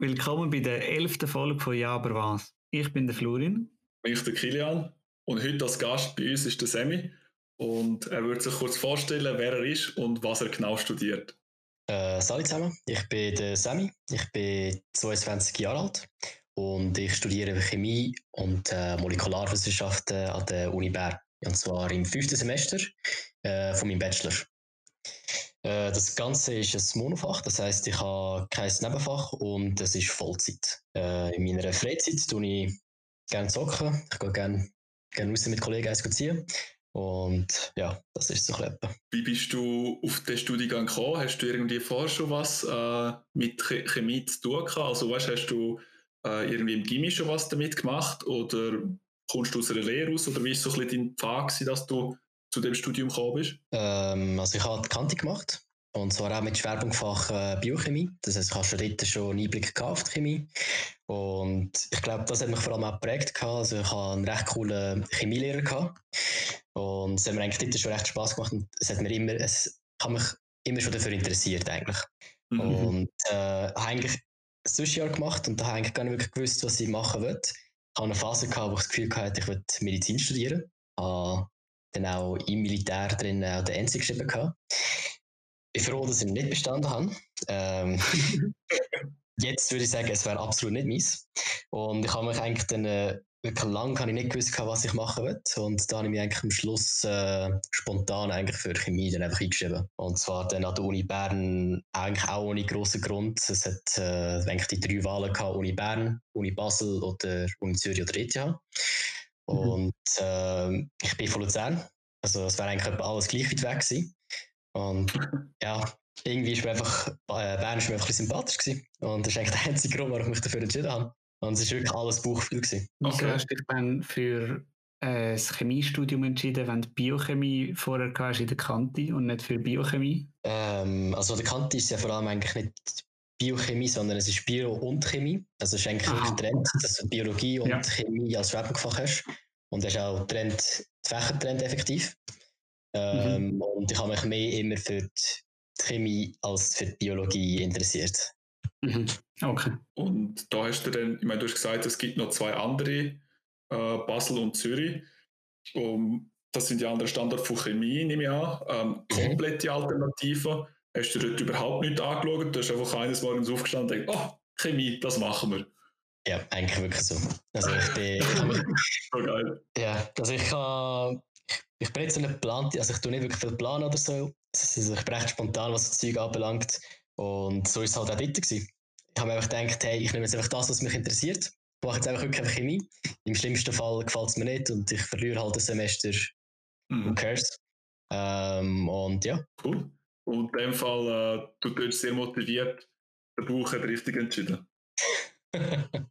Willkommen bei der elften Folge von Ja, aber was? Ich bin der Florin. Ich bin der Kilian und heute als Gast bei uns ist der Semi und er wird sich kurz vorstellen, wer er ist und was er genau studiert. Äh, salut zusammen, ich bin der Semi, ich bin 22 Jahre alt und ich studiere Chemie und äh, Molekularwissenschaften an der Uni Bern. Und zwar im fünften Semester äh, von meinem Bachelor. Äh, das Ganze ist ein Monofach, das heißt, ich habe kein Nebenfach und es ist Vollzeit. Äh, in meiner Freizeit tue ich gerne zocken, ich gehe gerne, gerne raus mit Kollegen eins ziehen. Und ja, das ist so etwa. Wie bist du auf den Studiengang gekommen? Hast du irgendwie vorher schon was äh, mit Chemie zu tun gehabt? Also weißt, hast du äh, irgendwie im Gimmi schon was damit gemacht oder kommst du aus einer Lehre aus oder wie war so ein bisschen dein Pfad, dass du zu dem Studium gekommen bist? Ähm, also ich habe die Kante gemacht und zwar auch mit Schwerpunktfach äh, Biochemie. Das heißt, ich habe schon dort schon einen Einblick auf die Chemie. Und ich glaube, das hat mich vor allem auch geprägt. Also ich habe einen recht coolen Chemielehrer gehabt. Und es hat mir eigentlich dort schon recht Spass gemacht und es hat mir immer, es hat mich immer schon dafür interessiert eigentlich. Mhm. Und äh, habe eigentlich ein Zwischenjahr gemacht und da habe ich eigentlich gar nicht wirklich gewusst, was ich machen will. Ich hatte eine Phase gehabt, wo ich das Gefühl hatte, ich will Medizin studieren. Habe dann auch im Militär drin auch den NC geschrieben gehabt. Ich bin froh, dass ich nicht bestanden habe. Ähm, jetzt würde ich sagen, es wäre absolut nicht meins. Und ich habe mich eigentlich dann äh, wirklich lange habe ich nicht gewusst, was ich machen will. Und da habe ich mich eigentlich am Schluss äh, spontan eigentlich für Chemie dann einfach eingeschrieben. Und zwar dann an der Uni Bern eigentlich auch ohne grossen Grund. Es hat äh, eigentlich die drei Wahlen gehabt, Uni Bern, Uni Basel oder Uni Zürich oder ETH. Mhm. Und äh, ich bin von Luzern. Also es wäre eigentlich alles gleich weit weg gewesen. Und ja, irgendwie ist mir einfach, äh, Bern ist mir einfach ein bisschen sympathisch gewesen. Und das ist eigentlich der einzige Grund, warum ich mich dafür entschieden habe. Und es war wirklich alles Bauchgefühl. Gewesen. Wieso okay. hast du dich dann für äh, das Chemiestudium entschieden, wenn du Biochemie vorher hast in der Kante und nicht für Biochemie? Ähm, also der Kante ist ja vor allem eigentlich nicht Biochemie, sondern es ist Bio und Chemie. Also es ist eigentlich. Trend, dass du Biologie und ja. Chemie als Schwerpunktfach hast. Und das ist auch Trend, Fächertrend effektiv. Ähm, mhm. Und ich habe mich mehr immer für die Chemie als für die Biologie interessiert. Mhm. Okay. Und da hast du dann, ich meine, du hast gesagt, es gibt noch zwei andere, äh, Basel und Zürich. Um, das sind die anderen Standorte von Chemie, nehme ich an. Ähm, mhm. komplette Alternativen. Hast du dort überhaupt nicht angeschaut? Du hast einfach eines Morgens aufgestanden und denkst, oh, Chemie, das machen wir. Ja, eigentlich wirklich so. Also ich bin. so geil. Ja, also ich kann. Ich bin jetzt so nicht geplant, also ich tue nicht wirklich viel planen oder so. Also ich bin recht spontan, was das Zeug anbelangt. Und so ist es halt auch dort gewesen. Ich habe mir einfach gedacht, hey, ich nehme jetzt einfach das, was mich interessiert. Ich mache jetzt einfach wirklich einfach Chemie. Im schlimmsten Fall gefällt es mir nicht und ich verliere halt ein Semester. Mhm. Who cares? Ähm, und ja. Cool. Und in dem Fall, äh, du bist sehr motiviert. Der Buch hat richtig entschieden.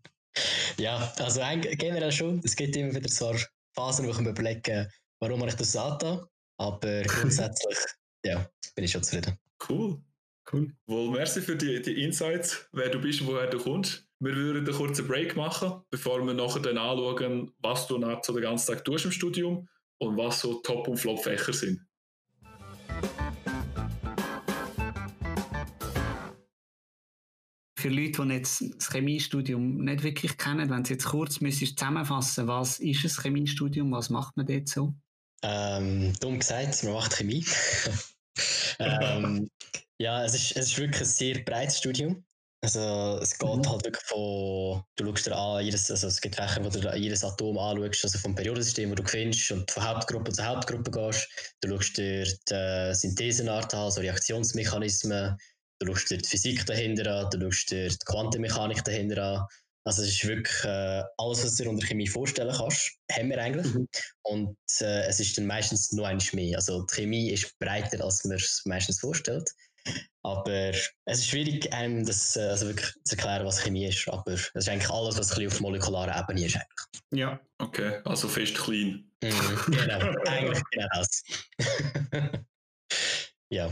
ja, also generell schon. Es gibt immer wieder so Phasen, wo ich mir überlege, warum ich das angetan. Aber grundsätzlich, ja, bin ich schon zufrieden. Cool. Cool. Wohl, merci für die, die Insights, wer du bist und woher du kommst. Wir würden einen kurzen Break machen, bevor wir nachher dann anschauen, was du nach so den ganzen Tag tust im Studium und was so Top- und Flop-Fächer sind. Für Leute, die jetzt das Chemiestudium nicht wirklich kennen, wenn sie jetzt kurz müsstest zusammenfassen, was ist ein Chemiestudium, was macht man dort so? Ähm, dumm gesagt, man macht Chemie. ähm, ja, es ist, es ist wirklich ein sehr breites Studium. Also es geht mhm. halt wirklich von, du schaust dir an, jedes, also es gibt Fächer, wo du jedes Atom anschaust, also vom Periodensystem, wo du findest und von Hauptgruppe zu Hauptgruppe gehst. Du schaust dir die Synthesenart an, also Reaktionsmechanismen, du schaust dir die Physik dahinter an, du schaust dir die Quantenmechanik dahinter an. Also es ist wirklich äh, alles, was du dir unter Chemie vorstellen kannst, haben wir eigentlich. Mhm. Und äh, es ist dann meistens nur eines mehr. Also die Chemie ist breiter, als man es meistens vorstellt. Aber es ist schwierig, einem das äh, also wirklich zu erklären, was Chemie ist. Aber es ist eigentlich alles, was ein auf molekularer Ebene ist. Eigentlich. Ja, okay. Also fest clean. Mhm, genau, eigentlich genau das. ja.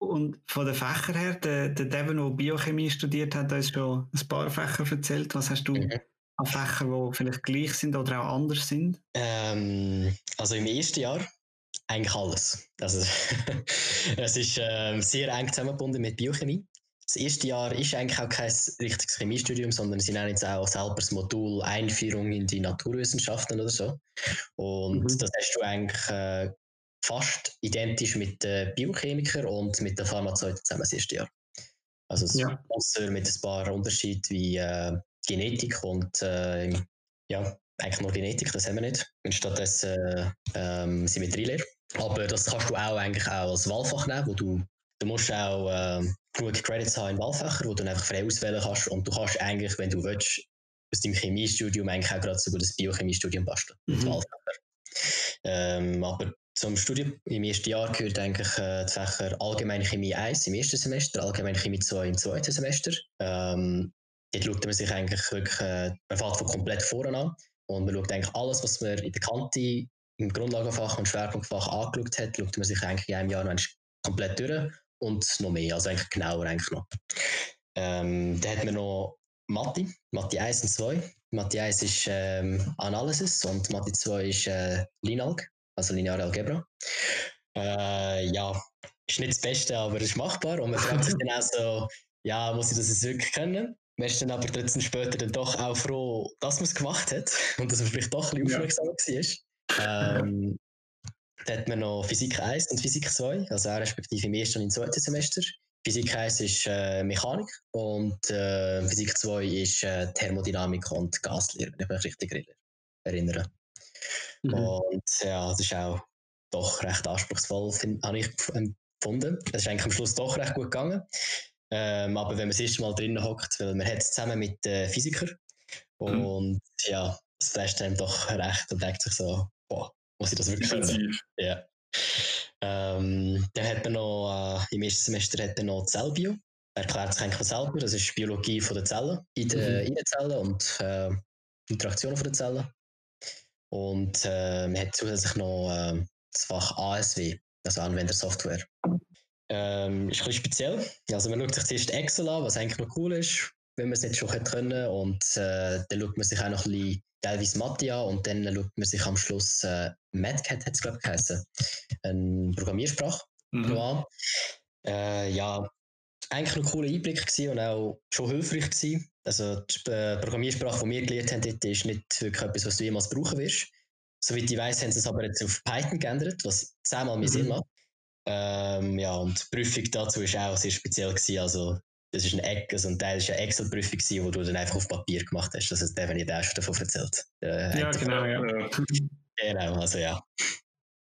Und von den Fächern her, der, der Devin, der Biochemie studiert hat, hat uns schon ein paar Fächer erzählt. Was hast du mhm. an Fächern, die vielleicht gleich sind oder auch anders sind? Ähm, also im ersten Jahr eigentlich alles. Also, es ist äh, sehr eng zusammengebunden mit Biochemie. das erste Jahr ist eigentlich auch kein richtiges Chemiestudium, sondern sie nennen jetzt auch selber das Modul Einführung in die Naturwissenschaften oder so. Und mhm. das hast du eigentlich äh, fast identisch mit den Biochemikern und mit den Pharmazeuten zusammen das erste Jahr. Also ja. außer mit ein paar Unterschieden wie äh, Genetik und äh, ja, eigentlich nur Genetik, das haben wir nicht. Und stattdessen äh, ähm, Symmetrielehre. Aber das kannst du auch eigentlich auch als Wahlfach nehmen, wo du, du musst auch äh, genug Credits haben in Wahlfächer, wo du einfach frei auswählen kannst und du kannst eigentlich, wenn du willst, aus deinem Chemiestudium eigentlich auch gerade so gut das Biochemiestudium basteln. Mhm. Ähm, aber zum Studium im ersten Jahr gehört eigentlich äh, die Fächer Allgemeine Chemie 1 im ersten Semester, Allgemeine Chemie 2 im zweiten Semester. Ähm, dort schaut man sich eigentlich wirklich, äh, man fängt von komplett vorne an und man schaut eigentlich alles, was man in der Kante im Grundlagenfach und Schwerpunktfach angeschaut hat, schaut man sich eigentlich in einem Jahr noch komplett durch und noch mehr, also eigentlich genauer eigentlich noch. Ähm, dann hat man noch Mathe, Mathe 1 und 2. Mathe 1 ist ähm, Analysis und Mathe 2 ist äh, Linalg, also lineare Algebra. Äh, ja, ist nicht das Beste, aber es ist machbar und man fragt sich dann auch so, ja, muss ich das jetzt wirklich können? Man ist dann aber trotzdem später dann doch auch froh, dass man es gemacht hat und dass man vielleicht doch ein bisschen aufmerksam ja. war. Ähm, dann hat man noch Physik 1 und Physik 2, also auch respektive im ersten und im zweiten Semester. Physik 1 ist äh, Mechanik und äh, Physik 2 ist äh, Thermodynamik und Gaslehre, wenn ich mich richtig erinnere. Mhm. Und ja, das ist auch doch recht anspruchsvoll, habe ich empfunden. Es ist eigentlich am Schluss doch recht gut gegangen. Ähm, aber wenn man das erste Mal drinnen hockt, weil man hat es zusammen mit äh, Physikern mhm. und ja, das flasht einem doch recht und denkt sich so, boah, muss ich das wirklich können? Ja. Ähm, dann hat man noch, äh, im ersten Semester hat man noch Zellbio. Erklärt sich eigentlich selber, das ist Biologie von der Zellen, in, de, mhm. in den Zellen und äh, Interaktionen von den Zellen. Und äh, man hat zusätzlich noch äh, das Fach ASW, also Anwendersoftware. Ähm, ist ein bisschen speziell. Also man schaut sich zuerst Excel an, was eigentlich noch cool ist, wenn man es nicht schon können. Und äh, dann schaut man sich auch noch ein bisschen teilweise Mathe an und dann schaut man sich am Schluss äh, MATCAT, hat es glaube ich geheißen, eine Programmiersprache mhm. an. Äh, ja, eigentlich noch ein cooler Einblick gewesen und auch schon hilfreich gewesen. Also die äh, Programmiersprache, die wir gelernt haben, dort ist nicht wirklich etwas, was du jemals brauchen wirst. Soweit ich weiß, haben sie es aber jetzt auf Python geändert, was zehnmal mehr mhm. Sinn macht. Ähm, ja, und die Prüfung dazu war auch sehr speziell. Gewesen. Also, das ist ein, Eck, also ein Teil ist eine Excel-Prüfung, die du dann einfach auf Papier gemacht hast. Das hat Devin ja schon davon erzählt. Äh, ja, genau, ja. Genau, also ja.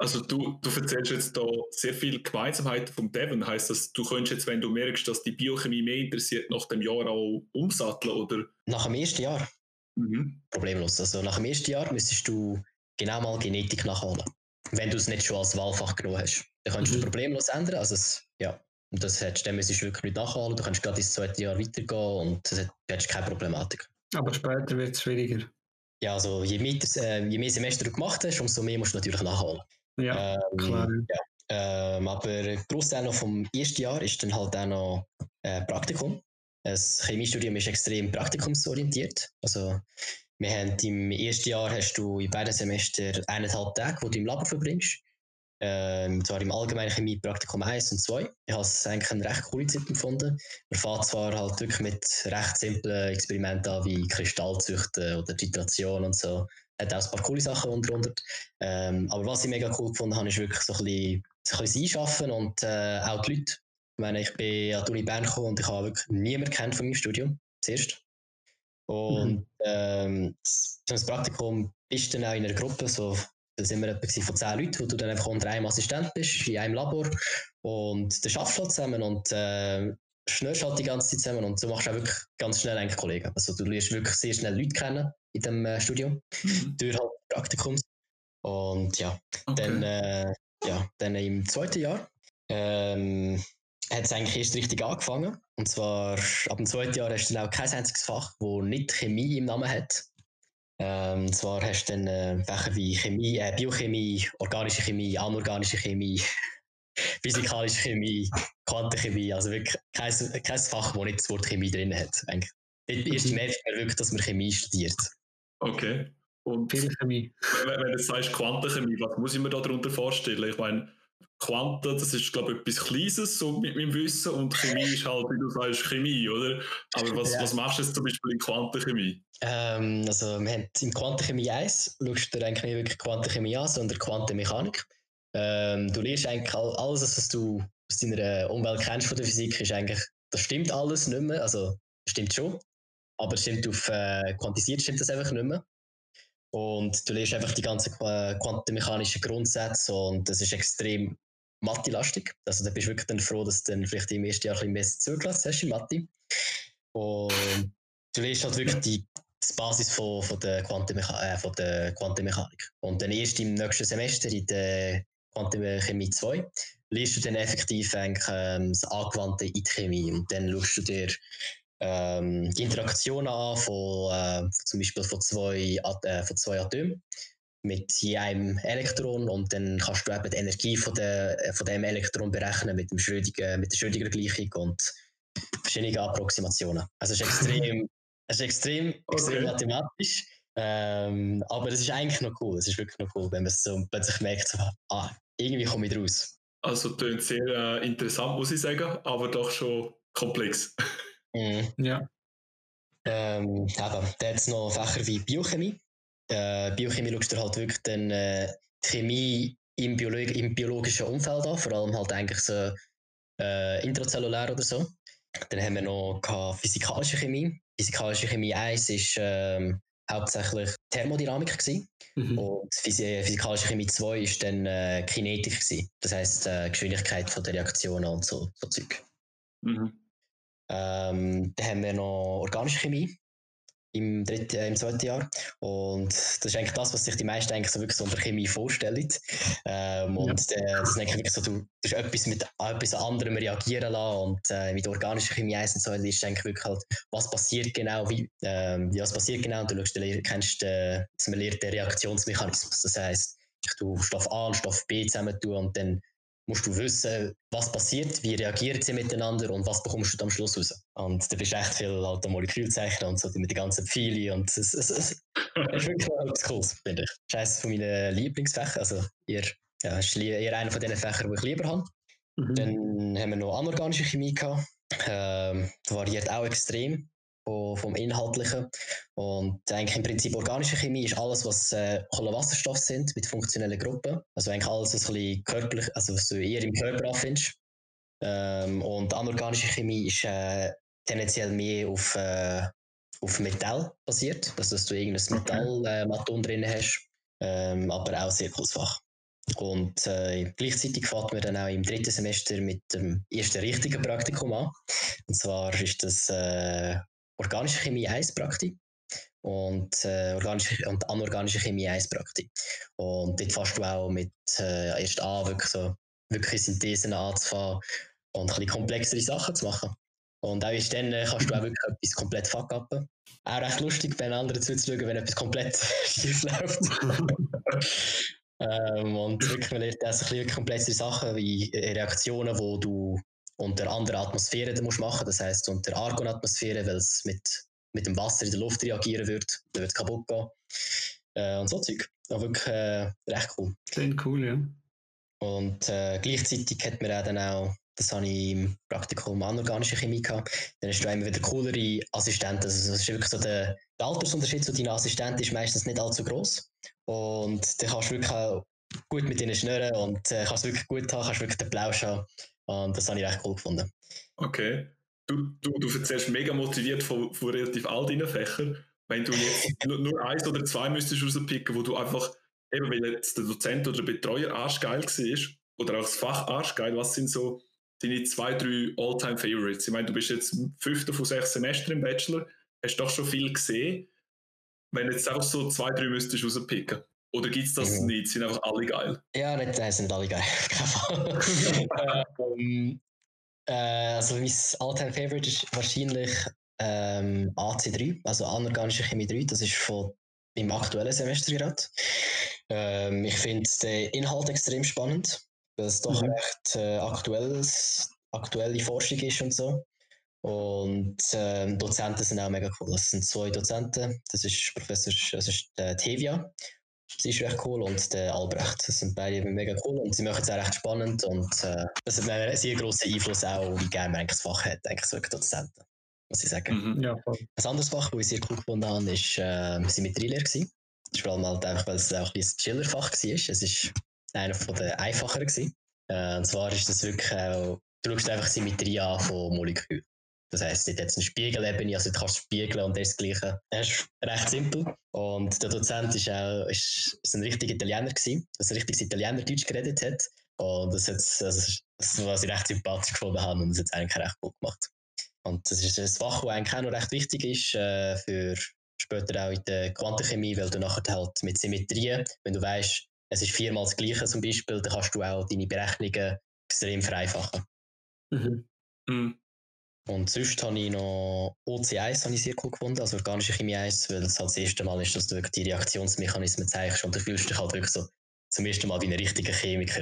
Also du, du erzählst jetzt da sehr viel Gemeinsamkeiten vom Devon. Heißt das, du könntest jetzt, wenn du merkst, dass die Biochemie mehr interessiert, nach dem Jahr auch umsatteln, oder? Nach dem ersten Jahr? Mhm. Problemlos. Also nach dem ersten Jahr müsstest du genau mal Genetik nachholen. Wenn du es nicht schon als Wahlfach genommen hast. Dann kannst mhm. du problemlos ändern. Also es, ja, und das hättest, dann müsstest du wirklich nicht nachholen. Du kannst gerade ins zweite Jahr weitergehen und das hättest keine Problematik. Aber später wird es schwieriger. Ja, also je mehr, äh, je mehr Semester du gemacht hast, umso mehr musst du natürlich nachholen. Ja, ähm, klar. Ja. Ähm, aber Großteil noch vom ersten Jahr ist dann halt auch noch äh, Praktikum. Das Chemiestudium ist extrem praktikumsorientiert. Also wir haben im ersten Jahr hast du in beiden Semestern eineinhalb Tage, wo du im Labor verbringst. Ähm, zwar im allgemeinen Chemie Praktikum 1 und 2. Ich habe es eigentlich eine recht coole Zeit empfunden. Man fährt zwar halt wirklich mit recht simplen Experimenten an, wie Kristallzüchten oder Titration und so. Hat auch ein paar coole Sachen unter. Ähm, aber was ich mega cool gefunden habe, ist wirklich so ein bisschen, so ein bisschen einschaffen und äh, auch die Leute. Ich meine, ich bin an die Uni Bern gekommen und ich habe wirklich niemanden kennt von meinem Studium, zuerst. Und mhm. ähm, das Praktikum bist dann auch in einer Gruppe, so, da sind wir etwa von zehn Leuten, wo du dann einfach unter einem Assistent bist, in einem Labor und dann schaffst du zusammen und äh, schnürst halt die ganze Zeit zusammen und so machst du auch wirklich ganz schnell eigentlich Kollegen. Also du lernst wirklich sehr schnell Leute kennen in dem äh, Studium, mhm. durch halt Praktikums. Und ja, okay. dann, äh, ja, dann im zweiten Jahr ähm, hat es eigentlich erst richtig angefangen. Und zwar ab dem zweiten Jahr hast du dann auch kein einziges Fach, wo nicht Chemie im Namen hat. Ähm, und zwar hast du dann äh, Fächer wie Chemie, äh, Biochemie, organische Chemie, anorganische Chemie, physikalische Chemie, Quantenchemie, also wirklich kein, kein Fach, wo nicht das Wort Chemie drin hat. Eigentlich. Dort erst merkt man wirklich, dass man Chemie studiert. Okay. Und Viel Chemie. Wenn, wenn du sagst Quantenchemie, was muss ich mir darunter vorstellen? Ich meine, Quanten, das ist, glaube ich, etwas Kleines, so mit meinem Wissen, und Chemie ist halt, wie du sagst, Chemie, oder? Aber was, ja. was machst du jetzt zum Beispiel in Quantenchemie? Ähm, also, wir haben in Quantenchemie 1, schaust du eigentlich nicht wirklich Quantenchemie an, sondern Quantenmechanik. Ähm, du lernst eigentlich alles, was du aus deiner Umwelt kennst von der Physik, ist eigentlich, das stimmt alles nicht mehr, also, stimmt schon, aber stimmt auf äh, quantisiert stimmt das einfach nicht mehr. Und du lernst einfach die ganzen quantenmechanischen Grundsätze und das ist extrem Mathe-lastig. Also da bist du wirklich dann froh, dass du dann vielleicht im ersten Jahr ein bisschen mehr zugelassen hast in Mathe. Und du lernst halt wirklich die, die Basis von, von, der äh, von der Quantenmechanik. Und dann erst im nächsten Semester in der Quantenchemie 2 lernst du dann effektiv eigentlich, ähm, das Angewandte in die Chemie. Und dann schaust du dir ähm, die Interaktion an von äh, zum Beispiel von zwei, äh, von zwei Atomen mit je einem Elektron und dann kannst du eben die Energie von, der, von dem Elektron berechnen mit, dem Schrödinger, mit der Schrödinger-Gleichung und verschiedene Approximationen. Also es ist extrem, es ist extrem, okay. extrem mathematisch, ähm, aber es ist eigentlich noch cool. Es ist wirklich noch cool, wenn man so plötzlich merkt, so, ah, irgendwie komme ich raus. Also klingt sehr äh, interessant, muss ich sagen, aber doch schon komplex. Mhm. Ja. Ähm, eben, da hat es noch Fächer wie Biochemie. Äh, Biochemie schaust du halt wirklich dann äh, Chemie im, Biolog im biologischen Umfeld an, vor allem halt eigentlich so äh, intrazellulär oder so. Dann haben wir noch physikalische Chemie. Physikalische Chemie 1 ist ähm, hauptsächlich Thermodynamik gewesen. Mhm. und physikalische Chemie 2 ist dann äh, Kinetik gewesen. Das heißt äh, Geschwindigkeit von der Reaktionen und so, so Zeug. Mhm. Ähm, dann haben wir noch organische Chemie im, dritten, äh, im zweiten Jahr. Und das ist eigentlich das, was sich die meisten eigentlich so wirklich so unter Chemie vorstellen. Ähm, und ja. äh, das ist eigentlich wirklich so, du, du etwas mit etwas anderem reagieren lassen und äh, mit organischer Chemie 1 und so ist eigentlich wirklich halt, was passiert genau, wie, ähm, wie was passiert genau. Und du schaust, du kennst, äh, man lernt den Reaktionsmechanismus. Das heisst, ich tue Stoff A und Stoff B zusammen tun und dann musst du wissen, was passiert, wie reagieren sie miteinander und was bekommst du am Schluss raus. Und da bist du echt viel halt Molekülzeichner und so mit den ganzen Pfeilen und es, es, es, ist wirklich etwas Cooles, finde ich. Das ist eines von meinen Lieblingsfächern, also eher, ja, ist eher einer von den Fächern, die ich lieber habe. Mhm. Dann haben wir noch anorganische Chemie gehabt. Ähm, das variiert auch extrem vom, vom Inhaltlichen. Und eigentlich im Prinzip organische Chemie ist alles, was äh, Kohlenwasserstoffe sind mit funktionellen Gruppen. Also eigentlich alles, was ein bisschen körperlich, also was du eher im Körper anfindest. Ähm, und anorganische Chemie ist äh, tendenziell mehr auf, äh, auf Metall basiert, also dass du irgendein Metallmaton äh, drin hast, ähm, aber auch sehr cooles Fach. Und äh, gleichzeitig fährt man dann auch im dritten Semester mit dem ersten richtigen Praktikum an. Und zwar ist das äh, organische Chemie 1 Praktik und, äh, organische und anorganische Chemie 1 Praktik. Und dort fährst du auch mit äh, erst an, wirklich so wirklich Synthesen anzufangen und ein bisschen komplexere Sachen zu machen. Und auch ist dann äh, kannst du auch wirklich etwas komplett fuck upen. Auch recht lustig, bei anderen zuzuschauen, wenn etwas komplett schief läuft. ähm, und wirklich, man lernt auch ein bisschen komplexere Sachen wie Reaktionen, wo du unter anderer Atmosphäre musst machen Das heißt unter Argonatmosphäre, weil es mit, mit dem Wasser in der Luft reagieren wird, dann wird es kaputt gehen. Äh, und so Zeug. Aber wirklich äh, recht cool. Klingt cool, ja. Und äh, gleichzeitig hat man auch dann auch, das habe ich im Praktikum anorganische Chemie gehabt, dann hast du immer wieder coolere Assistenten. Also das ist wirklich so der, der Altersunterschied zu deinem Assistent ist meistens nicht allzu groß. Und dann kannst du wirklich auch gut mit ihnen schnurren und äh, kannst wirklich gut haben, kannst wirklich den Plausch haben. Und das habe ich recht cool gefunden. Okay. Du, du, du erzählst mega motiviert von, von relativ all deinen Fächern. Wenn du jetzt nur, nur eins oder zwei müsstest rauspicken, wo du einfach, eben weil jetzt der Dozent oder der Betreuer arschgeil war, oder auch das Fach arschgeil, was sind so deine zwei, drei All-Time-Favorites? Ich meine, du bist jetzt fünfter von sechs Semestern im Bachelor, hast doch schon viel gesehen. Wenn jetzt einfach so zwei, drei müsstest rauspicken. Oder gibt es das mhm. nicht? Sind einfach alle geil? Ja, nicht, äh, sind alle geil. ähm, äh, also mein All-Time Favorite ist wahrscheinlich ähm, AC3, also anorganische Chemie 3. Das ist von meinem aktuellen Semester gerade. Ähm, ich finde den Inhalt extrem spannend, weil es doch mhm. recht äh, aktuelles, aktuelle Forschung ist und so. Und ähm, Dozenten sind auch mega cool. Das sind zwei Dozenten. Das ist Professor, das ist äh, Tevia Sie ist recht cool und der Albrecht. Das sind beide mega cool und sie machen es auch recht spannend und äh, das hat einen sehr grossen Einfluss auch, wie gerne man eigentlich das Fach hat, eigentlich so Dozenten, muss ich sagen. Mhm. Ja, voll. Ein anderes Fach, das ich sehr cool gefunden habe, ist äh, Symmetrielehre gewesen. Das ist vor allem halt einfach, weil es auch ein Chillerfach war. Es ist einer von den einfacheren gewesen. Äh, und zwar ist das wirklich auch, du schaust einfach Symmetrie an von Molekülen. Das heisst, nicht jetzt eine Spiegelebene, also du kannst spiegeln und das Gleiche. Das ist recht simpel. Und der Dozent ist auch ist, ist ein richtiger Italiener gewesen, was ein richtiges Italiener Deutsch geredet hat. Und das, hat, also, das was ich recht sympathisch gefunden habe und das hat es eigentlich recht gut gemacht. Und das ist ein Fach, das eigentlich auch noch recht wichtig ist äh, für später auch in der Quantenchemie, weil du nachher halt mit Symmetrien, wenn du weißt, es ist viermal das Gleiche zum Beispiel, dann kannst du auch deine Berechnungen extrem vereinfachen. Mhm. Mhm. Und sonst habe ich noch OC1 habe ich sehr cool gefunden, also organische Chemie 1, weil es halt das erste Mal ist, dass du wirklich die Reaktionsmechanismen zeigst und du fühlst dich halt wirklich so zum ersten Mal wie ein richtiger Chemiker.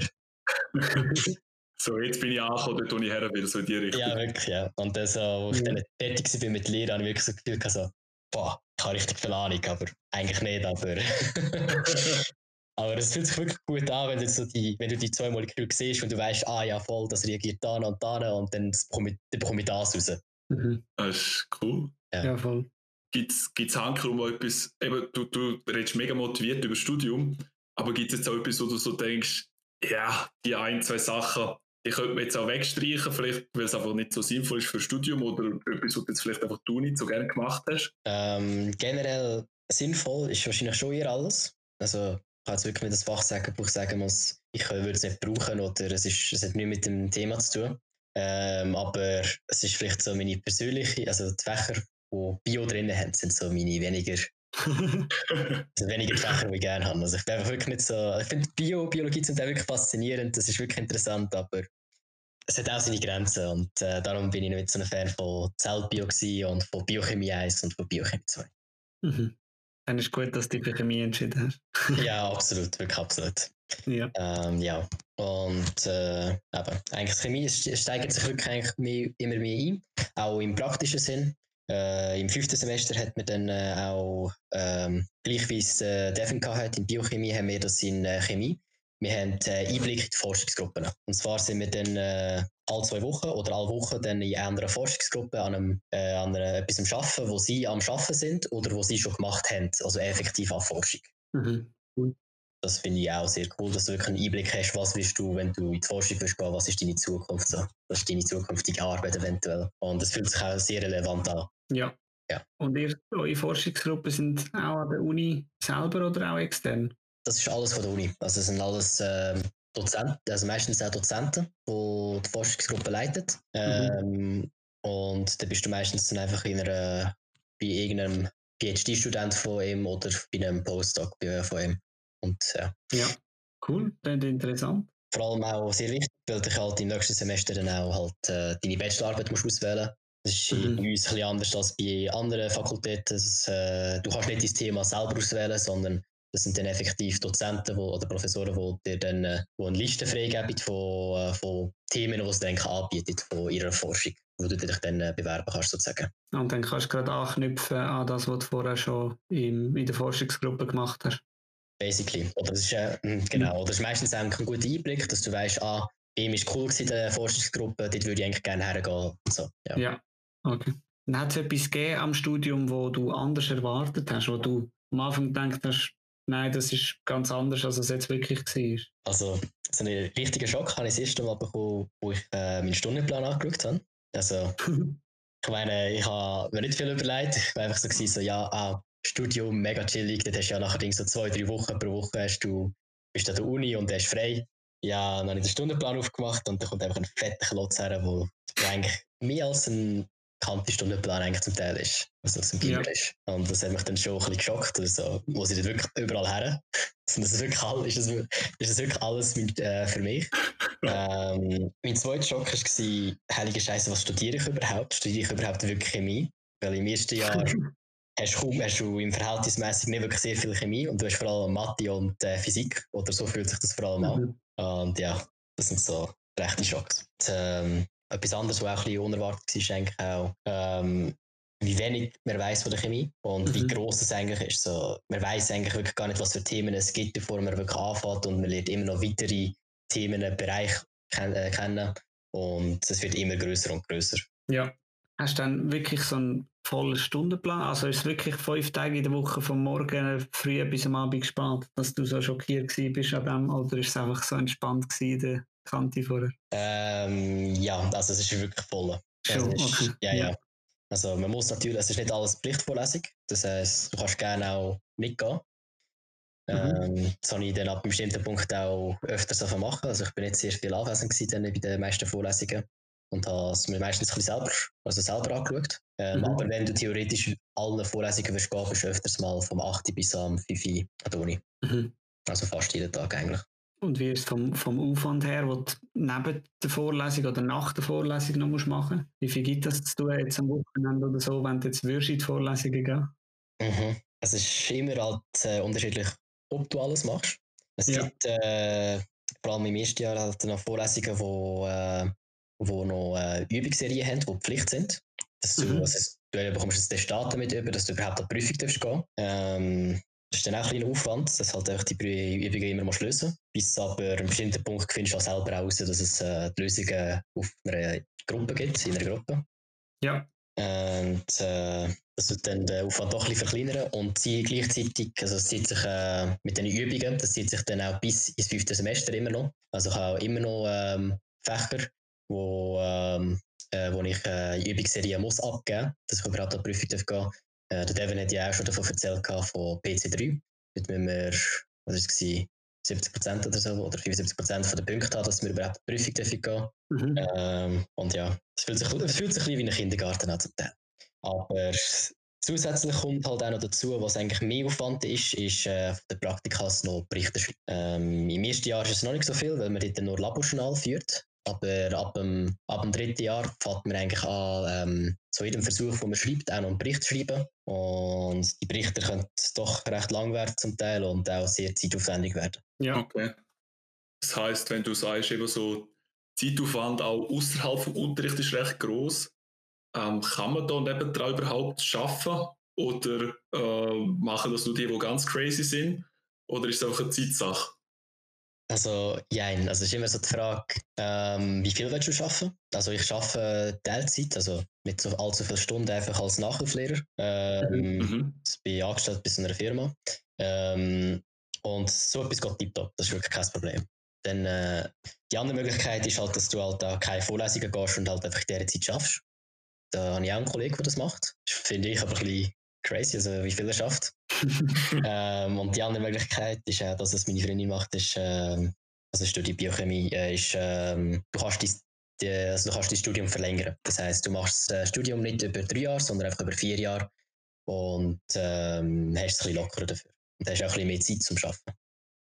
so, jetzt bin ich angekommen, dort wo ich her will, so in die Richtung. Ja, wirklich, ja. Und dann so, wo ich dann fertig war mit der Lehre, habe ich wirklich so gefühlt, so, boah, ich habe richtig viel Ahnung, aber eigentlich nicht, aber Aber es fühlt sich wirklich gut an, wenn du, so die, wenn du die zwei Moleküle siehst und du weißt, ah ja, voll, das reagiert da und da und dann bekomme ich, bekomme ich das raus. Mhm. Das ist cool. Ja, ja voll. Gibt es Hanker um etwas, eben, du, du redest mega motiviert über das Studium, aber gibt es jetzt auch etwas, wo du so denkst, ja, die ein, zwei Sachen, die könnte man jetzt auch wegstreichen, vielleicht, weil es einfach nicht so sinnvoll ist für das Studium oder etwas, was du jetzt vielleicht einfach du nicht so gerne gemacht hast? Ähm, generell sinnvoll ist wahrscheinlich schon eher alles. Also ich kann jetzt wirklich nicht das Fach sagen, wo ich sagen muss, ich würde es nicht brauchen oder es, ist, es hat nichts mit dem Thema zu tun. Ähm, aber es ist vielleicht so meine persönliche, also die Fächer, die Bio drin haben, sind so meine weniger, also weniger Fächer, die ich gerne habe. Also ich bin einfach wirklich nicht so, ich finde Bio, Biologie sind auch wirklich faszinierend, das ist wirklich interessant, aber es hat auch seine Grenzen und äh, darum bin ich nicht so ein Fan von Zellbio und von Biochemie 1 und von Biochemie 2. Mhm. Dann ist gut, dass du dich für Chemie entschieden hast. ja, absolut, wirklich absolut. Ja. Ähm, ja. Und äh, eben, eigentlich Chemie steigert sich wirklich eigentlich mehr, immer mehr ein, auch im praktischen Sinn. Äh, Im fünften Semester hat man dann äh, auch, ähm, gleich wie es äh, Devin hat, in Biochemie haben wir das in äh, Chemie wir haben äh, Einblick in die Forschungsgruppen. Und zwar sind wir dann äh, alle zwei Wochen oder alle Wochen dann in einer Forschungsgruppe an, einem, äh, an einer, etwas am Arbeiten, wo sie am Arbeiten sind oder wo sie schon gemacht haben, also effektiv an Forschung. Mhm. Das finde ich auch sehr cool, dass du wirklich einen Einblick hast, was willst du, wenn du in die Forschung willst gehen, was ist deine Zukunft so. Was ist deine zukünftige Arbeit eventuell. Und das fühlt sich auch sehr relevant an. Ja. ja. Und ihr, eure Forschungsgruppen sind auch an der Uni selber oder auch extern? Das ist alles von der Uni. Also das sind alles ähm, Dozenten, also meistens auch Dozenten, die die Forschungsgruppe leiten. Ähm, mhm. Und da bist du meistens dann einfach in einer, bei irgendeinem PhD-Student von ihm oder bei einem Postdoc von ihm. Und ja. Ja, cool, ist interessant. Vor allem auch sehr wichtig, weil du halt im nächsten Semester dann auch halt äh, deine Bachelorarbeit musst auswählen das ist mhm. bei uns ein bisschen anders als bei anderen Fakultäten. Das, äh, du kannst nicht dein Thema selber auswählen, sondern das sind dann effektiv Dozenten wo, oder Professoren, die dir dann äh, wo eine Liste freigeben von, äh, von Themen, die sie dann anbieten von ihrer Forschung, wo du dich dann äh, bewerben kannst sozusagen. Und dann kannst du gerade anknüpfen an das, was du vorher schon in der Forschungsgruppe gemacht hast. Basically. Oder das ist, äh, hm, genau. Oder das ist meistens ein guter Einblick, dass du weißt, ah, bei ihm ist cool in der Forschungsgruppe, dort würde ich eigentlich gerne hergehen. So, ja. ja, okay. Dann hat es etwas gegeben am Studium, wo du anders erwartet hast, wo du am Anfang gedacht hast, Nein, das ist ganz anders, als es jetzt wirklich war. Also, so einen richtigen Schock habe ich das erste Mal bekommen, wo ich äh, meinen Stundenplan angeschaut habe. Also, ich meine, ich habe mir nicht viel überlegt. Ich war einfach so, gewesen, so ja, ah, Studium, mega chillig. Dort hast du ja nachher so zwei, drei Wochen pro Woche hast du, bist du an der Uni und der ist frei. Ja, dann habe ich den Stundenplan aufgemacht und da kommt einfach ein fetter Klotz her, der eigentlich mehr als ein bekannte Stundenplan eigentlich zum Teil ist, was das ein Beamer ja. ist. Und das hat mich dann schon ein bisschen geschockt, also, wo sie wirklich überall her. Also, das ist, wirklich all, ist, das, ist das wirklich alles mit, äh, für mich. ähm, mein zweiter Schock war, heilige Scheiße, was studiere ich überhaupt? Studiere ich überhaupt wirklich Chemie? Weil im ersten Jahr hast, kaum, hast du im Verhältnismäßig nicht wirklich sehr viel Chemie und du hast vor allem Mathe und äh, Physik, oder so fühlt sich das vor allem an. Mhm. Und ja, das sind so rechte Schocks. Und, ähm, etwas anderes, was auch ein bisschen unerwartet war, ist eigentlich auch, ähm, wie wenig man weiß von der Chemie und mhm. wie groß es eigentlich ist. So, man weiß eigentlich wirklich gar nicht, was für Themen es gibt, bevor man wirklich anfängt und man lernt immer noch weitere Themen, Bereiche äh, kennen und es wird immer größer und größer. Ja. Hast du dann wirklich so einen vollen Stundenplan? Also ist es wirklich fünf Tage in der Woche vom Morgen früh bis am Abend gespannt, dass du so schockiert bist an dem, oder ist es einfach so entspannt gewesen, der Kante vorher? Ähm, ja, also es ist wirklich voll. Schon, ist, okay. ja, ja. Also man muss natürlich, es ist nicht alles Pflichtvorlesung, das heißt, du kannst gerne auch mitgehen. Mhm. Ähm, das habe ich dann ab einem bestimmten Punkt auch öfters machen. Also ich bin jetzt sehr viel anwesend gewesen bei den meisten Vorlesungen und habe es mir meistens ein bisschen selber, also selber angeschaut. Ähm, mhm. Aber wenn du theoretisch allen Vorlesungen willst gehen, bist du öfters mal vom 8. bis am 5. Uhr an der Uni. Mhm. Also fast jeden Tag eigentlich. Und wie ist es vom, vom Aufwand her, wo du neben der Vorlesung oder nach der Vorlesung noch musst machen Wie viel gibt das zu tun jetzt am Wochenende oder so, wenn du jetzt würdest in die Vorlesungen gehen? Mhm. Es ist immer halt äh, unterschiedlich, ob du alles machst. Es ja. gibt äh, vor allem im ersten Jahr halt noch Vorlesungen, wo, äh, wo noch äh, Übungsserien haben, die Pflicht sind. Dass du, mhm. also, du bekommst das Testat damit über, dass du überhaupt an die Prüfung darfst gehen. Ähm, das ist dann auch ein kleiner Aufwand, dass halt einfach die Übungen immer mal lösen Bis aber an bestimmten Punkt findest du auch selber heraus, dass es äh, die Lösungen auf einer Gruppe gibt, in einer Gruppe. Ja. Und äh, das wird dann den Aufwand doch ein bisschen verkleinern und sie gleichzeitig, also es zieht sich äh, mit den Übungen, das zieht sich dann auch bis ins fünfte Semester immer noch. Also ich habe auch immer noch ähm, Fächer, wo, ähm, äh, wo ich äh, Übungsserie muss abgeben, dass ich überhaupt an die Prüfung gehen darf. Äh, der Devin hat ja auch schon davon erzählt von PC3. Dort müssen wir, was ist es, 70% oder so, oder 75% von den Punkten haben, dass wir überhaupt die Prüfung dürfen gehen. Mhm. Ähm, und ja, es fühlt sich, es fühlt sich ein bisschen wie ein Kindergarten an zum Teil. Aber zusätzlich kommt halt auch noch dazu, was eigentlich mehr Aufwand ist, ist äh, von den Praktikas noch Berichte schreiben. Ähm, Im ersten Jahr ist es noch nicht so viel, weil man dort nur Laborjournal führt. Aber ab dem, ab dem dritten Jahr fängt man eigentlich an, ähm, zu jedem Versuch, den man schreibt, auch noch einen Bericht zu schreiben. Und die Berichte können doch recht lang werden zum Teil und auch sehr zeitaufwendig werden. Ja. Okay. Das heißt, wenn du sagst, eben so Zeitaufwand auch außerhalb vom Unterricht ist recht groß, ähm, kann man da nebendran überhaupt schaffen oder äh, machen das nur die, die ganz crazy sind? Oder ist es einfach eine Zeitsache? Also, jein. Also, es ist immer so die Frage, ähm, wie viel willst du arbeiten? Also, ich arbeite Teilzeit, also mit so allzu vielen Stunden einfach als Nachhilfelehrer. Ähm, mhm. Ich bin angestellt bei einer Firma. Ähm, und so etwas geht tiptop. Das ist wirklich kein Problem. Dann, äh, die andere Möglichkeit ist halt, dass du halt da keine Vorlesungen gehst und halt einfach in dieser Zeit schaffst. Da habe ich auch einen Kollegen, der das macht. Das finde ich aber ein bisschen crazy, also wie viel er schafft. ähm, und die andere Möglichkeit ist auch, dass es meine Freundin macht, ist, ähm, also Studie Biochemie, äh, ist, ähm, du kannst dein die, also du kannst dein Studium verlängern. Das heißt, du machst das Studium nicht über drei Jahre, sondern einfach über vier Jahre und ähm, hast es ein bisschen lockerer dafür. Und hast auch ein bisschen mehr Zeit zum Arbeiten.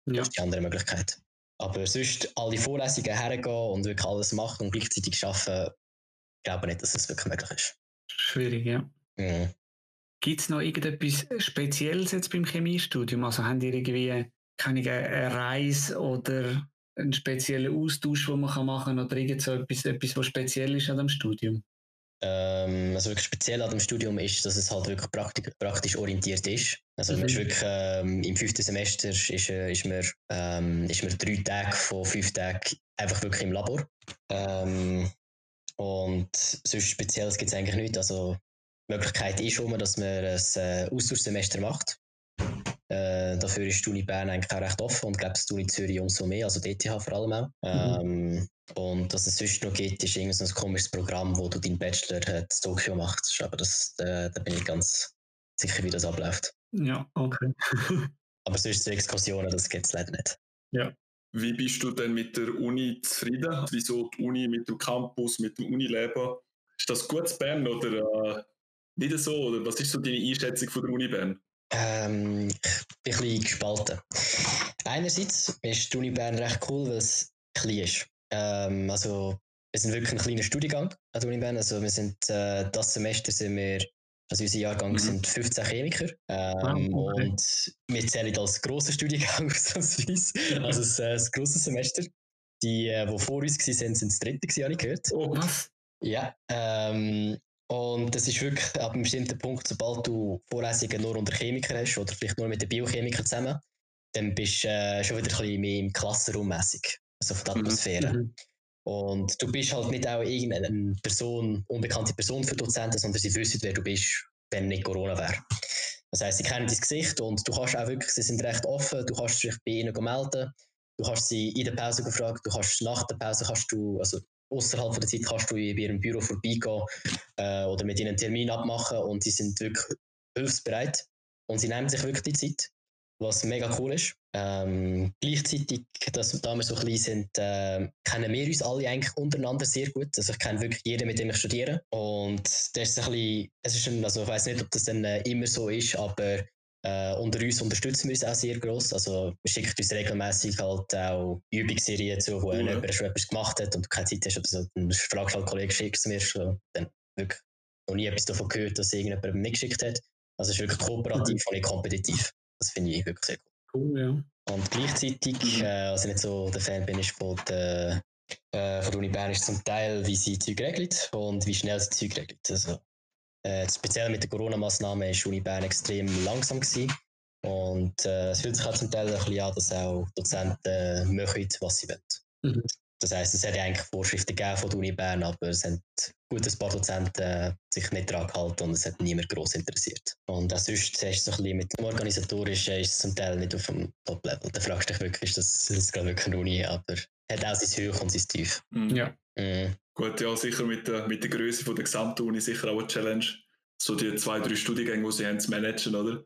Ja. Das ist die andere Möglichkeit. Aber sonst alle Vorlesungen hergehen und wirklich alles machen und gleichzeitig arbeiten, glaube nicht, dass es wirklich möglich ist. Schwierig, ja. Mhm. Gibt es noch irgendetwas Spezielles jetzt beim Chemiestudium? Also haben die irgendwie keine eine Reise oder einen speziellen Austausch, den man machen kann oder irgend so etwas, etwas, was speziell ist an dem Studium? Ähm, also wirklich speziell an dem Studium ist, dass es halt wirklich praktisch, praktisch orientiert ist. Also mhm. ist wirklich, ähm, im fünften Semester ist, äh, ist, man, ähm, ist man drei Tage von fünf Tagen einfach wirklich im Labor. Ähm, und sonst Spezielles gibt es eigentlich nicht. Also Möglichkeit ist schon, dass man ein äh, Austauschsemester macht. Äh, dafür ist die Uni Bern eigentlich auch recht offen und glaube die Uni Zürich umso mehr, also DTH vor allem auch. Mhm. Ähm, und was es sonst noch gibt, ist irgendein so komisches Programm, wo du deinen Bachelor äh, in Tokio machst. Aber das, äh, da bin ich ganz sicher, wie das abläuft. Ja, okay. Aber sonst so Exkursionen, das gibt es leider nicht. Ja. Wie bist du denn mit der Uni zufrieden? Wieso die Uni mit dem Campus, mit dem Unileben? Ist das gut zu Bern oder äh, nicht so? Oder was ist so deine Einschätzung von der Uni Bern? Ähm, ich bin ein bisschen gespalten. Einerseits ist die Uni Bern recht cool, weil es klein ist. Ähm, also, wir sind wirklich ein kleiner Studiengang an der Uni Bern. Also, wir sind, äh, das Semester sind wir, also unser Jahrgang mhm. sind 15 Chemiker. Ähm, oh, okay. Und wir zählen als grosser Studiengang ausnahmsweise. also, das, äh, das grosse Semester. Die, äh, die vor uns waren, sind das dritte, habe ich gehört. Oh, was? Ja, ähm, Und das ist wirklich ab einem bestimmten Punkt, sobald du Vorlesungen nur unter Chemikern hast oder vielleicht nur mit den Biochemikern zusammen, dann bist du äh, schon wieder ein bisschen mehr im Klassenraum mäßig, also auf der mhm. Atmosphäre. Mhm. Und du bist halt nicht auch irgendeine Person, unbekannte Person für Dozenten, sondern sie wissen, wer du bist, wenn nicht Corona wäre. Das heisst, sie kennen dein Gesicht und du kannst auch wirklich, sie sind recht offen, du kannst dich bei ihnen melden, du kannst sie in der Pause gefragt, du kannst nach der Pause kannst du, also außerhalb der Zeit kannst du bei ihrem Büro vorbeigehen äh, oder mit ihnen einen Termin abmachen und sie sind wirklich hilfsbereit und sie nehmen sich wirklich die Zeit was mega cool ist. Ähm, gleichzeitig, dass da wir so klein sind, äh, kennen wir uns alle eigentlich untereinander sehr gut. Also ich kenne wirklich jeden, mit dem ich studiere. Und das ist ein bisschen, es ist ein, also ich weiß nicht, ob das dann äh, immer so ist, aber äh, unter uns unterstützen wir uns auch sehr gross. Also wir schicken uns regelmäßig halt auch Übungsserien zu, wo mhm. jemand schon etwas gemacht hat und du keine Zeit hast oder so. Dann fragst du halt Kollegen, schickst du mir schon. Dann wirklich noch nie etwas davon gehört, dass irgendjemand mir geschickt hat. Also es ist wirklich kooperativ und nicht kompetitiv. Das finde ich wirklich sehr cool. Cool, ja. Und gleichzeitig, mhm. äh, also nicht so der Fan bin ich von der, äh, von der Uni Bern ist zum Teil, wie sie Zeug regelt und wie schnell sie Zeug regelt. Also, äh, speziell mit der Corona-Massnahmen ist Uni Bern extrem langsam gewesen. Und äh, es fühlt sich auch zum Teil ein bisschen an, dass auch Dozenten machen, was sie wollen. Mhm. Das heisst, es hat ja eigentlich Vorschriften gegeben von der Uni Bern, aber es haben gut ein paar Dozenten sich nicht daran gehalten und es hat niemand groß interessiert. Und auch sonst hast du so ein bisschen mit dem Organisatorischen ist es zum Teil nicht auf dem Top-Level. Da fragst du dich wirklich, ist das, das ist wirklich eine Uni, aber hat auch sein Hoch und sein Tief. Mhm. Ja. Mhm. Gut, ja, sicher mit der, mit der Größe von der gesamten Uni sicher auch eine Challenge, so die zwei, drei Studiengänge, die sie haben, zu managen, oder?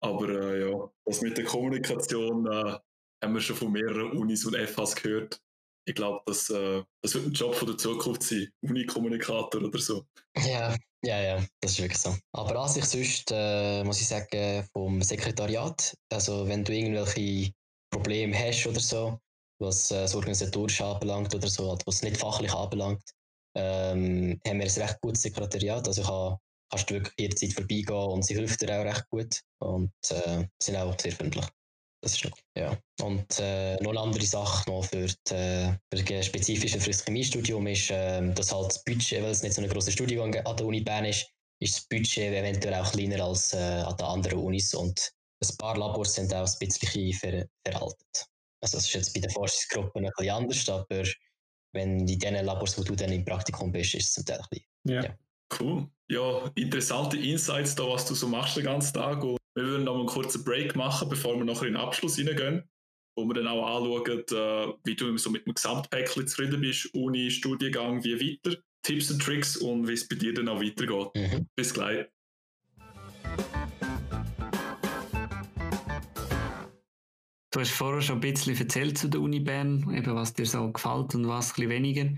Aber äh, ja, das mit der Kommunikation äh, haben wir schon von mehreren Unis und FHs gehört ich glaube, das, äh, das wird ein Job von der Zukunft sein, Unikommunikator oder so. Ja, ja, ja, das ist wirklich so. Aber an sich sonst äh, muss ich sagen, vom Sekretariat, also wenn du irgendwelche Probleme hast oder so, was äh, das Organisatorische anbelangt oder so, was nicht fachlich anbelangt, ähm, haben wir ein recht gutes Sekretariat. Also kann, kannst du wirklich jederzeit vorbeigehen und sie hilft dir auch recht gut und äh, sind auch sehr freundlich. Das ist noch, ja. Und äh, noch eine andere Sache noch für, die, äh, für das spezifische für das Chemiestudium ist, äh, dass halt das Budget, weil es nicht so ein grosser Studiengang an der Uni Bern ist, ist das Budget eventuell auch kleiner als äh, an den anderen Unis und ein paar Labors sind auch ein bisschen ver veraltet. Also das ist jetzt bei den Forschungsgruppen ein bisschen anders, aber wenn in den Labors, wo du dann im Praktikum bist, ist es zum Teil ein bisschen. Ja. ja. Cool. Ja, interessante Insights da, was du so machst den ganzen Tag. Und wir würden noch einen kurzen Break machen, bevor wir noch in den Abschluss hineingehen, wo wir dann auch anschauen, äh, wie du so mit dem Gesamtpäckchen zufrieden bist, Uni, Studiengang, wie weiter, Tipps und Tricks und wie es bei dir dann auch weitergeht. Mhm. Bis gleich. Du hast vorher schon ein bisschen erzählt zu der Uni Bern, eben was dir so gefällt und was ein bisschen weniger.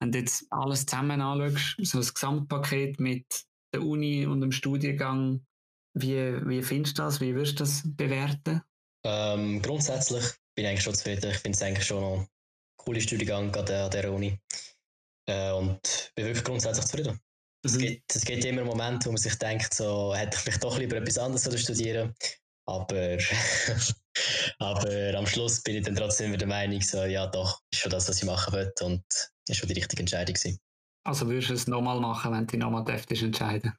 Wenn du jetzt alles zusammen anschaust, so ein Gesamtpaket mit der Uni und dem Studiengang, wie, wie findest du das? Wie wirst du das bewerten? Ähm, grundsätzlich bin ich eigentlich schon zufrieden. Ich finde es eigentlich schon ein cooler Studiengang an dieser Uni. Äh, und bin wirklich grundsätzlich zufrieden. Mhm. Es, gibt, es gibt immer Momente, wo man sich denkt, so hätte ich vielleicht doch lieber etwas anderes studieren aber, aber am Schluss bin ich dann trotzdem immer der Meinung, so, ja doch, ist schon das, was ich machen will und das ist schon die richtige Entscheidung gewesen. Also würdest du es nochmal machen, wenn du dich nochmal entscheiden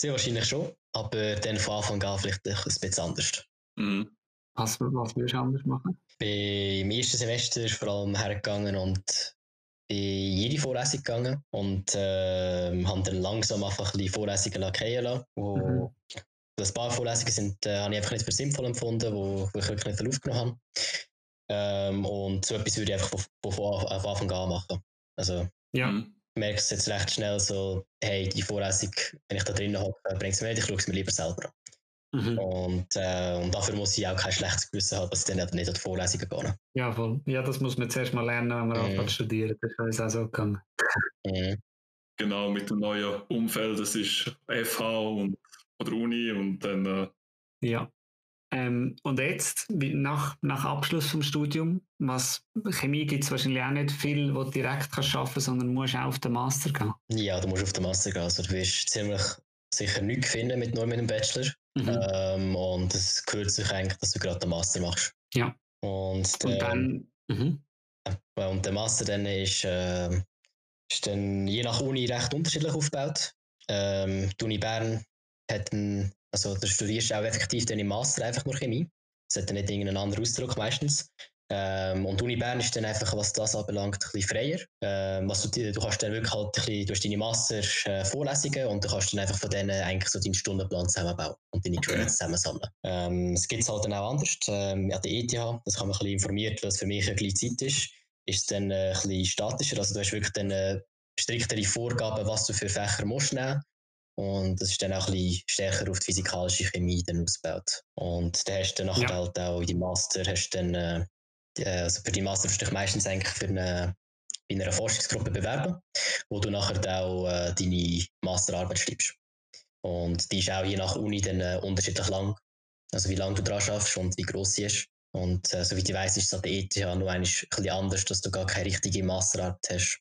sehr wahrscheinlich schon, aber dann von Anfang an vielleicht ein bisschen anders. Mhm. Was, was würdest du anders machen? Ich bin im ersten Semester vor allem hergegangen und in jede Vorlesung gegangen und äh, habe dann langsam einfach ein bisschen Vorlesungen fallen lassen. Wo mhm. Ein paar Vorlesungen sind, äh, habe ich einfach nicht für sinnvoll empfunden, wo, wo ich wirklich nicht aufgenommen habe. Ähm, und so etwas würde ich einfach von, von, von Anfang an machen. Also, ja. Mhm merkst jetzt recht schnell so, hey, die Vorlesung, wenn ich da drin habe, bringt es mir nicht, ich schaue es mir lieber selber an. Mhm. Und, äh, und dafür muss ich auch kein schlechtes Gewissen haben, dass ich dann nicht an die Vorlesungen gehe. Ja, voll. Ja, das muss man zuerst mal lernen, wenn man mhm. anfängt studieren. Das ist uns auch so gegangen. Mhm. Genau, mit dem neuen Umfeld, das ist FH und, oder Uni und dann. Äh, ja. Ähm, und jetzt, nach, nach Abschluss vom Studium, was Chemie gibt es wahrscheinlich auch nicht viel, wo du direkt kannst arbeiten kannst, sondern musst auch auf den Master gehen. Ja, du musst auf den Master gehen. Also du wirst ziemlich sicher nichts finden mit nur mit einem Bachelor. Mhm. Ähm, und es gehört sich eigentlich, dass du gerade den Master machst. Ja. Und, und dann. Mhm. Und der Master dann ist, äh, ist dann je nach Uni recht unterschiedlich aufgebaut. Ähm, die Uni Bern hat einen, also du studierst auch effektiv dann im Master einfach nur Chemie. Das hat dann nicht irgendeinen anderen Ausdruck meistens. Ähm, und Uni Bern ist dann einfach, was das anbelangt, ein bisschen freier. Ähm, was du, du kannst dann wirklich halt ein bisschen, du hast deine Master-Vorlesungen äh, und du kannst dann einfach von denen eigentlich so deinen Stundenplan zusammenbauen und deine okay. Credits zusammensammeln. Ähm, es gibt es halt dann auch anders. Ähm, an der ETH, das kann man ein bisschen informiert, was für mich eine kleine Zeit ist, ist es dann äh, ein bisschen statischer. Also du hast wirklich dann äh, striktere Vorgaben, was du für Fächer musst nehmen und das ist dann auch ein bisschen stärker auf die physikalische Chemie dann ausgebaut. Und da hast du dann nachher ja. halt auch in die Master hast dann äh, äh, also für die Master musst du dich meistens eigentlich für eine, in einer Forschungsgruppe bewerben, wo du nachher auch äh, deine Masterarbeit schreibst. Und die ist auch je nach Uni dann äh, unterschiedlich lang. Also wie lange du dran schaffst und wie groß sie ist. Und äh, soweit ich weiß, ist es an der ETH nur ein bisschen anders, dass du gar keine richtige Masterarbeit hast.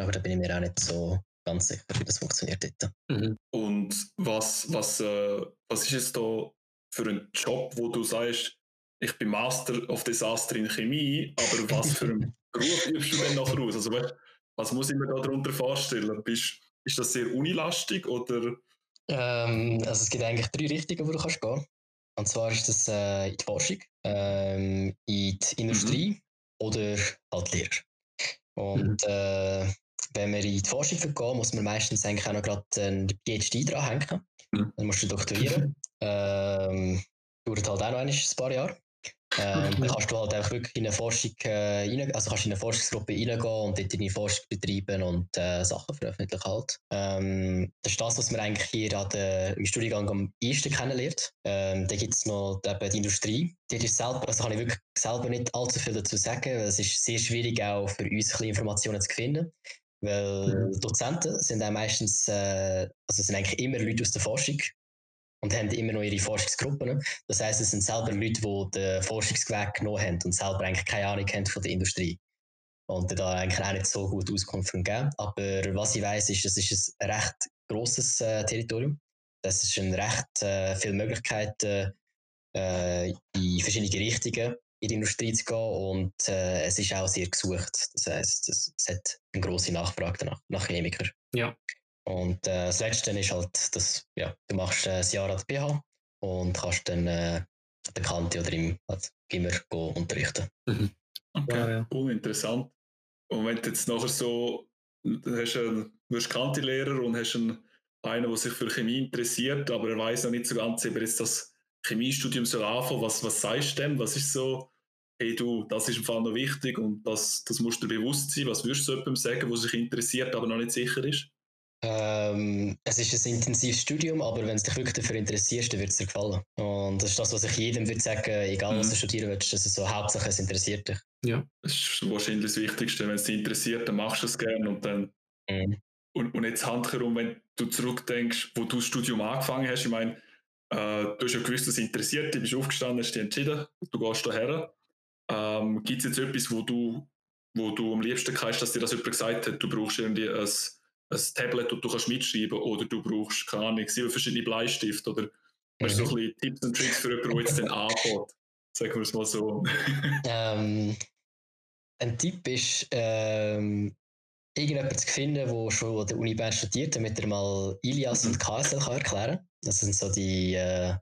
Aber da bin ich mir auch nicht so ganz sicher, wie das funktioniert dort. Mhm. Und was, was, äh, was ist es da für ein Job, wo du sagst, ich bin Master of Disaster in Chemie, aber was für einen Beruf übst du denn nachher aus? Also, was muss ich mir da darunter vorstellen? Bist, ist das sehr unilastig oder? Ähm, also es gibt eigentlich drei Richtungen, wo du kannst gehen. Und zwar ist das äh, in die Forschung, ähm, in die Industrie mhm. oder halt Lehrer. Und mhm. äh, wenn man in die Forschung gehen muss man meistens eigentlich auch noch gerade einen PhD dranhängen. Mhm. Dann musst du doktorieren. ähm, dauert halt auch noch ein paar Jahre. Ähm, dann kannst du halt einfach wirklich in eine Forschung äh, rein, also kannst in eine Forschungsgruppe reingehen und dort deine Forschung betreiben und äh, Sachen veröffentlichen halt. Ähm, das ist das, was man eigentlich hier an der, im Studiengang am ehesten kennenlernt. Ähm, dann gibt es noch eben die Industrie. Die ist selber, also kann ich wirklich selber nicht allzu viel dazu sagen, weil es ist sehr schwierig auch für uns ein Informationen zu finden. Weil. Dozenten sind auch meistens, äh, also sind eigentlich immer Leute aus der Forschung und haben immer noch ihre Forschungsgruppen. Das heißt, es sind selber Leute, die den Forschungsweg genommen haben und selber eigentlich keine Ahnung haben von der Industrie. Und da eigentlich auch nicht so gut Auskunft geben. Aber was ich weiß, ist, es ist ein recht grosses äh, Territorium. Das ist ein recht äh, viele Möglichkeiten, äh, in verschiedene Richtungen in die Industrie zu gehen und äh, es ist auch sehr gesucht. Das heißt, es, es hat eine grosse Nachfrage nach, nach Chemikern. Ja. Und äh, das Letzte ist halt, dass ja, du machst äh, ein Jahr an der BH und kannst dann äh, der Kante oder im halt, Gimmer unterrichten. Mhm. Okay, ja, ja. cool, interessant. Und wenn du jetzt nachher so, du hast einen, wirst Kanti-Lehrer und hast einen, einen, der sich für Chemie interessiert, aber er weiß noch nicht so ganz, ob er jetzt das Chemiestudium soll anfangen, was, was sagst du dem? Was ist so, hey du, das ist im Fall noch wichtig und das, das musst du dir bewusst sein. Was würdest du jemandem sagen, der sich interessiert, aber noch nicht sicher ist? Ähm, es ist ein intensives Studium, aber wenn du dich wirklich dafür interessierst, dann wird es dir gefallen. Und das ist das, was ich jedem würde sagen, egal was mhm. du studieren willst, dass es so hauptsächlich es interessiert dich. Ja, das ist wahrscheinlich das Wichtigste. Wenn es dich interessiert, dann machst du es gerne und dann. Mhm. Und, und jetzt handherum, wenn du zurückdenkst, wo du das Studium angefangen hast, ich meine, äh, du hast ja gewusst, es interessiert dich, bist aufgestanden, hast dich entschieden, du gehst daher. Ähm, Gibt es jetzt etwas, wo du, wo du am liebsten kannst, dass dir das jemand gesagt hat, du brauchst irgendwie ein ein Tablet, das du kannst mitschreiben oder du brauchst, keine Ahnung, sieben verschiedene Bleistifte oder hast du so ein bisschen Tipps und Tricks für jemanden, der jetzt den anfängt? Sagen wir es mal so. ähm, ein Tipp ist, ähm, irgendjemanden zu finden, der schon an der Uni Bern studiert, damit er mal Ilias und KSL kann erklären kann. Das sind so die äh,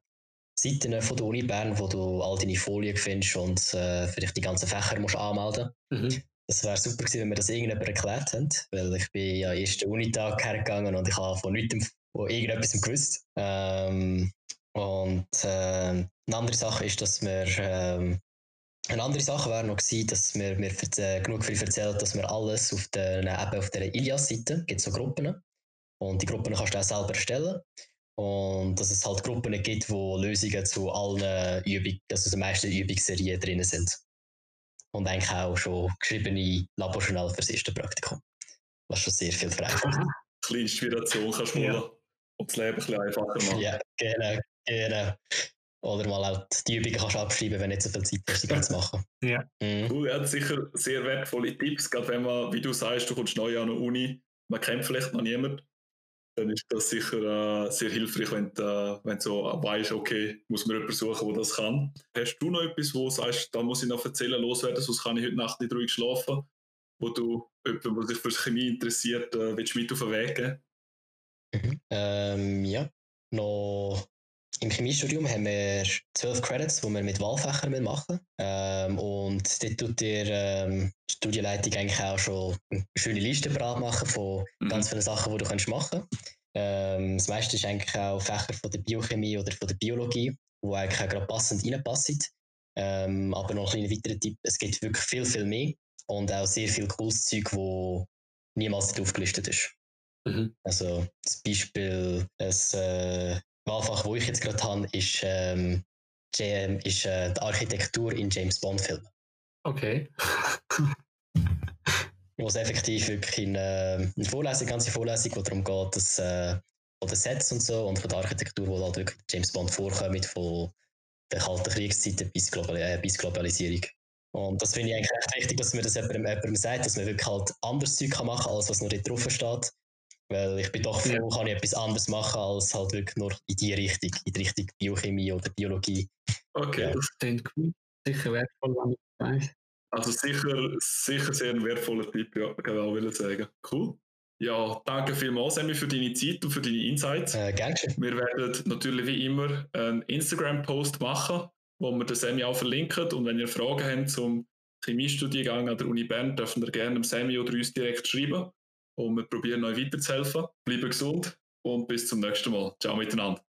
Seiten von der Uni Bern, wo du all deine Folien findest und äh, vielleicht die ganzen Fächer musst anmelden musst. Mhm. Das wäre super gewesen, wenn wir das irgendjemand erklärt haben, weil ich bin ja ersten Unitag hergegangen und ich habe von nichts von irgendetwas gewusst. Ähm, und äh, eine andere Sache ist, dass wir ähm, eine andere Sache wäre noch gewesen, dass wir mir äh, genug viel erzählt, dass wir alles auf der, eben auf der Ilias-Seite, gibt so Gruppen und die Gruppen kannst du auch selber erstellen und dass es halt Gruppen gibt, wo Lösungen zu allen Übungen, also die meisten Übungsserien drin sind und eigentlich auch schon geschriebene Laborjournal für das erste Praktikum. Was schon sehr viel vereinfacht. Ein bisschen Inspiration kannst du ja. und das Leben ein bisschen einfacher machen. Ja, genau, genau. Oder mal auch die Übungen kannst du abschreiben, wenn du nicht so viel Zeit hast, die zu machen. Ja. Mhm. Cool, er hat sicher sehr wertvolle Tipps, gerade wenn man, wie du sagst, du kommst neu an eine Uni, man kennt vielleicht noch niemanden dann ist das sicher äh, sehr hilfreich, wenn du, äh, du so weißt, okay, muss man jemanden suchen, der das kann. Hast du noch etwas, wo du sagst, da muss ich noch erzählen, loswerden, sonst kann ich heute Nacht nicht ruhig schlafen, wo du jemanden, der sich für Chemie interessiert, äh, willst mit auf den Weg geben? Mhm. Ähm, ja, noch im Chemiestudium haben wir zwölf Credits, die wir mit Wahlfächern machen ähm, Und dort tut dir ähm, die Studienleitung eigentlich auch schon eine schöne Liste bereit machen von mhm. ganz vielen Sachen, die du kannst machen kannst. Ähm, das meiste ist eigentlich auch Fächer von der Biochemie oder von der Biologie, wo eigentlich auch gerade passend reinpassen. Ähm, aber noch ein weiterer Tipp, es gibt wirklich viel, viel mehr und auch sehr viel cooles Zeug, wo niemals aufgelistet ist. Mhm. Also das Beispiel, ein äh, Wahlfach, wo ich jetzt gerade habe, ist, ähm, ist äh, die Architektur in James Bond-Filmen. Okay. wo es effektiv wirklich in äh, eine Vorlesung, ganze Vorlesung, wo darum geht, dass äh, von den Sets und so und von der Architektur, wo halt wirklich James Bond vorkommt, von der kalten Kriegszeit bis, Global äh, bis Globalisierung. Und das finde ich eigentlich echt wichtig, dass man das jemandem, jemandem sagt, dass man wirklich halt anderes Zeug kann machen kann, als was nur dort drauf steht. Weil ich bin doch froh, kann ich etwas anderes machen, als halt wirklich nur in die Richtung, in die Richtung Biochemie oder Biologie. Okay, ja. das klingt gut. Sicher wertvoll, wenn ich weiß. Also sicher, sicher sehr ein wertvoller Tipp, ja, genau, will ich sagen. Cool. Ja, danke vielmals, Sammy, für deine Zeit und für deine Insights. Äh, gerne Wir werden natürlich wie immer einen Instagram-Post machen, wo wir den Sammy auch verlinken. Und wenn ihr Fragen habt zum Chemiestudiengang an der Uni Bern, dürft ihr gerne dem Sammy oder uns direkt schreiben. Und wir probieren euch weiterzuhelfen. Bleibt gesund und bis zum nächsten Mal. Ciao miteinander.